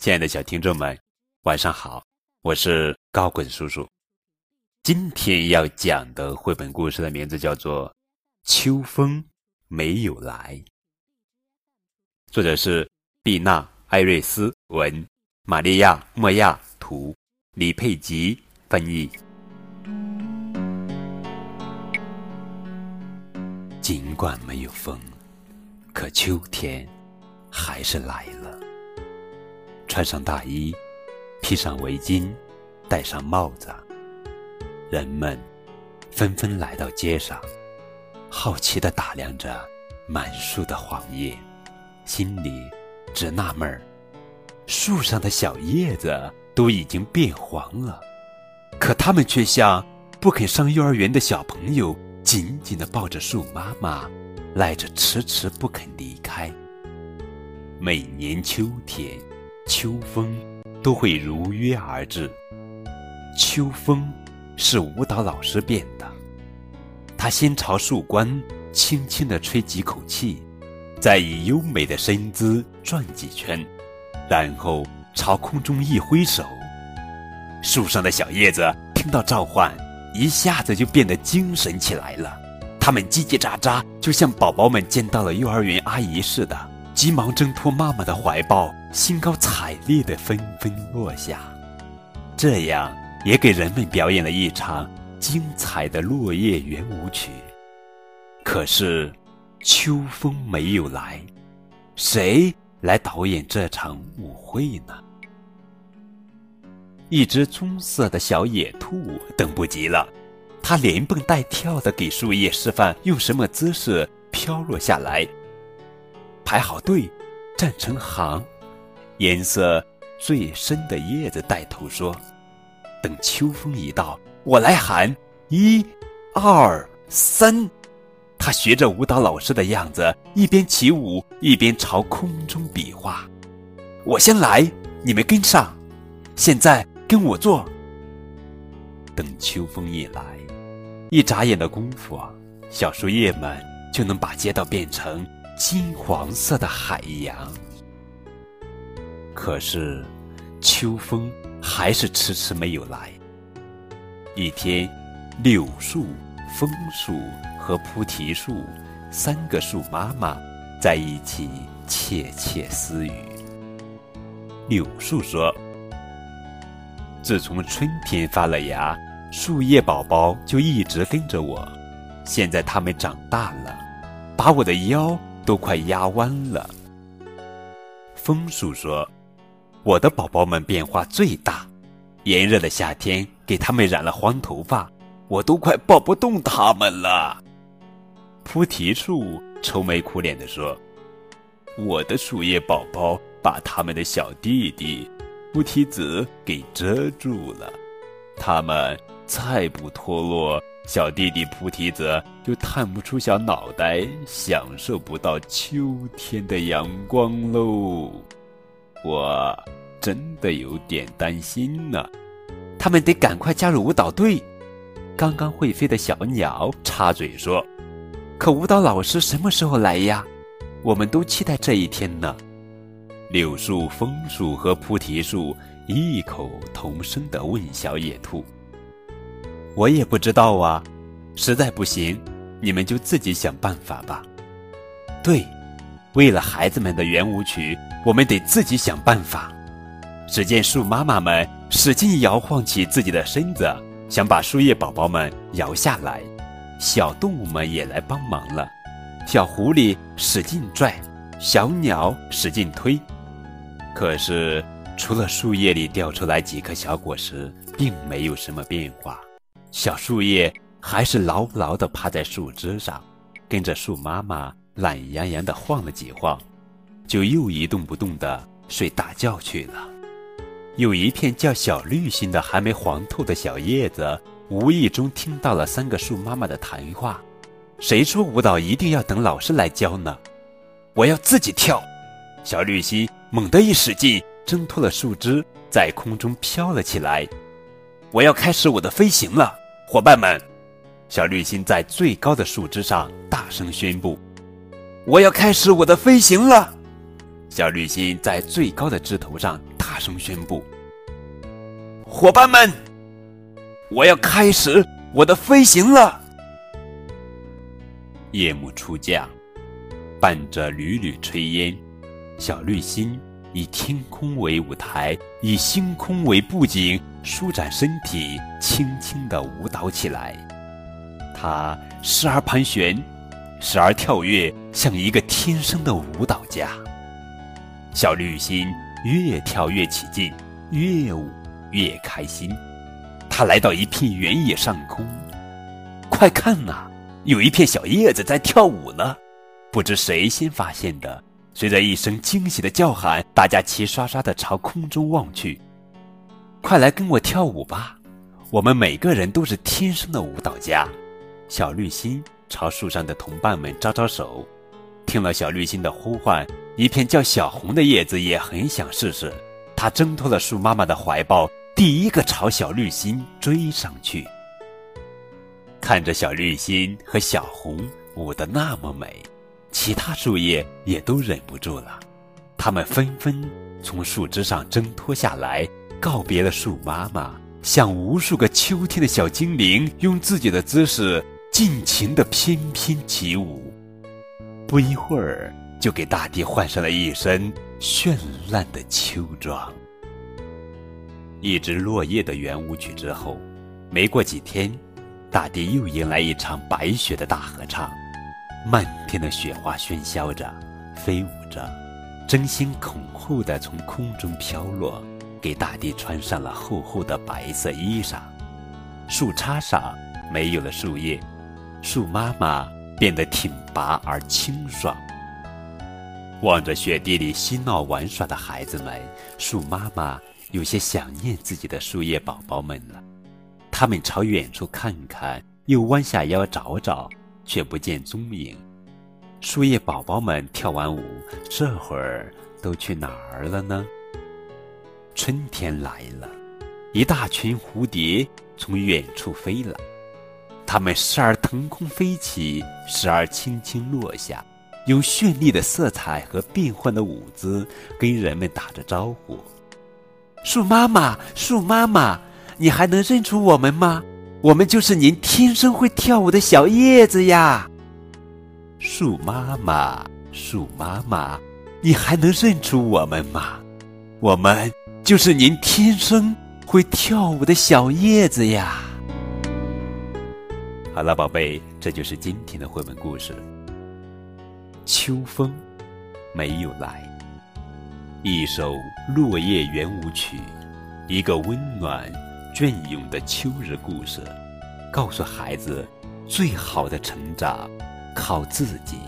亲爱的小听众们，晚上好，我是高滚叔叔。今天要讲的绘本故事的名字叫做《秋风没有来》，作者是毕娜·艾瑞斯文，玛利亚·莫亚图，李佩吉翻译。尽管没有风，可秋天还是来了。穿上大衣，披上围巾，戴上帽子，人们纷纷来到街上，好奇地打量着满树的黄叶，心里直纳闷儿：树上的小叶子都已经变黄了，可他们却像不肯上幼儿园的小朋友，紧紧地抱着树妈妈，赖着迟迟不肯离开。每年秋天。秋风都会如约而至。秋风是舞蹈老师变的，他先朝树冠轻轻地吹几口气，再以优美的身姿转几圈，然后朝空中一挥手。树上的小叶子听到召唤，一下子就变得精神起来了。它们叽叽喳喳，就像宝宝们见到了幼儿园阿姨似的。急忙挣脱妈妈的怀抱，兴高采美丽的纷纷落下，这样也给人们表演了一场精彩的落叶圆舞曲。可是，秋风没有来，谁来导演这场舞会呢？一只棕色的小野兔等不及了，它连蹦带跳地给树叶示范用什么姿势飘落下来。排好队，站成行，颜色最深的叶子带头说：“等秋风一到，我来喊一、二、三。”他学着舞蹈老师的样子，一边起舞一边朝空中比划。我先来，你们跟上。现在跟我做。等秋风一来，一眨眼的功夫，小树叶们就能把街道变成。金黄色的海洋，可是秋风还是迟迟没有来。一天，柳树、枫树和菩提树三个树妈妈在一起窃窃私语。柳树说：“自从春天发了芽，树叶宝宝就一直跟着我，现在它们长大了，把我的腰。”都快压弯了。枫树说：“我的宝宝们变化最大，炎热的夏天给他们染了黄头发，我都快抱不动他们了。”菩提树愁眉苦脸地说：“我的树叶宝宝把他们的小弟弟菩提子给遮住了，他们再不脱落。”小弟弟菩提子就探不出小脑袋，享受不到秋天的阳光喽。我真的有点担心呢。他们得赶快加入舞蹈队。刚刚会飞的小鸟插嘴说：“可舞蹈老师什么时候来呀？我们都期待这一天呢。”柳树、枫树和菩提树异口同声地问小野兔。我也不知道啊，实在不行，你们就自己想办法吧。对，为了孩子们的圆舞曲，我们得自己想办法。只见树妈妈们使劲摇晃起自己的身子，想把树叶宝宝们摇下来。小动物们也来帮忙了，小狐狸使劲拽，小鸟使劲推。可是，除了树叶里掉出来几颗小果实，并没有什么变化。小树叶还是牢牢地趴在树枝上，跟着树妈妈懒洋洋地晃了几晃，就又一动不动地睡大觉去了。有一片叫小绿心的还没黄透的小叶子，无意中听到了三个树妈妈的谈话。谁说舞蹈一定要等老师来教呢？我要自己跳！小绿心猛地一使劲，挣脱了树枝，在空中飘了起来。我要开始我的飞行了。伙伴们，小绿心在最高的树枝上大声宣布：“我要开始我的飞行了！”小绿心在最高的枝头上大声宣布：“伙伴们，我要开始我的飞行了！”夜幕初降，伴着缕缕炊烟，小绿心以天空为舞台，以星空为布景，舒展身体，轻轻地舞蹈起来。它时而盘旋，时而跳跃，像一个天生的舞蹈家。小绿心越跳越起劲，越舞越开心。他来到一片原野上空，快看呐！有一片小叶子在跳舞呢，不知谁先发现的。随着一声惊喜的叫喊，大家齐刷刷地朝空中望去。快来跟我跳舞吧！我们每个人都是天生的舞蹈家。小绿心朝树上的同伴们招招手。听了小绿心的呼唤，一片叫小红的叶子也很想试试。它挣脱了树妈妈的怀抱，第一个朝小绿心追上去。看着小绿心和小红舞得那么美，其他树叶也都忍不住了，它们纷纷从树枝上挣脱下来，告别了树妈妈，像无数个秋天的小精灵，用自己的姿势尽情地翩翩起舞。不一会儿，就给大地换上了一身绚烂的秋装。一支落叶的圆舞曲之后，没过几天。大地又迎来一场白雪的大合唱，漫天的雪花喧嚣着，飞舞着，争先恐后的从空中飘落，给大地穿上了厚厚的白色衣裳。树杈上没有了树叶，树妈妈变得挺拔而清爽。望着雪地里嬉闹玩耍的孩子们，树妈妈有些想念自己的树叶宝宝们了。他们朝远处看看，又弯下腰找找，却不见踪影。树叶宝宝们跳完舞，这会儿都去哪儿了呢？春天来了，一大群蝴蝶从远处飞来，它们时而腾空飞起，时而轻轻落下，用绚丽的色彩和变幻的舞姿跟人们打着招呼。树妈妈，树妈妈。你还能认出我们吗？我们就是您天生会跳舞的小叶子呀！树妈妈，树妈妈，你还能认出我们吗？我们就是您天生会跳舞的小叶子呀！好了，宝贝，这就是今天的绘本故事。秋风没有来，一首落叶圆舞曲，一个温暖。隽永的秋日故事，告诉孩子，最好的成长靠自己。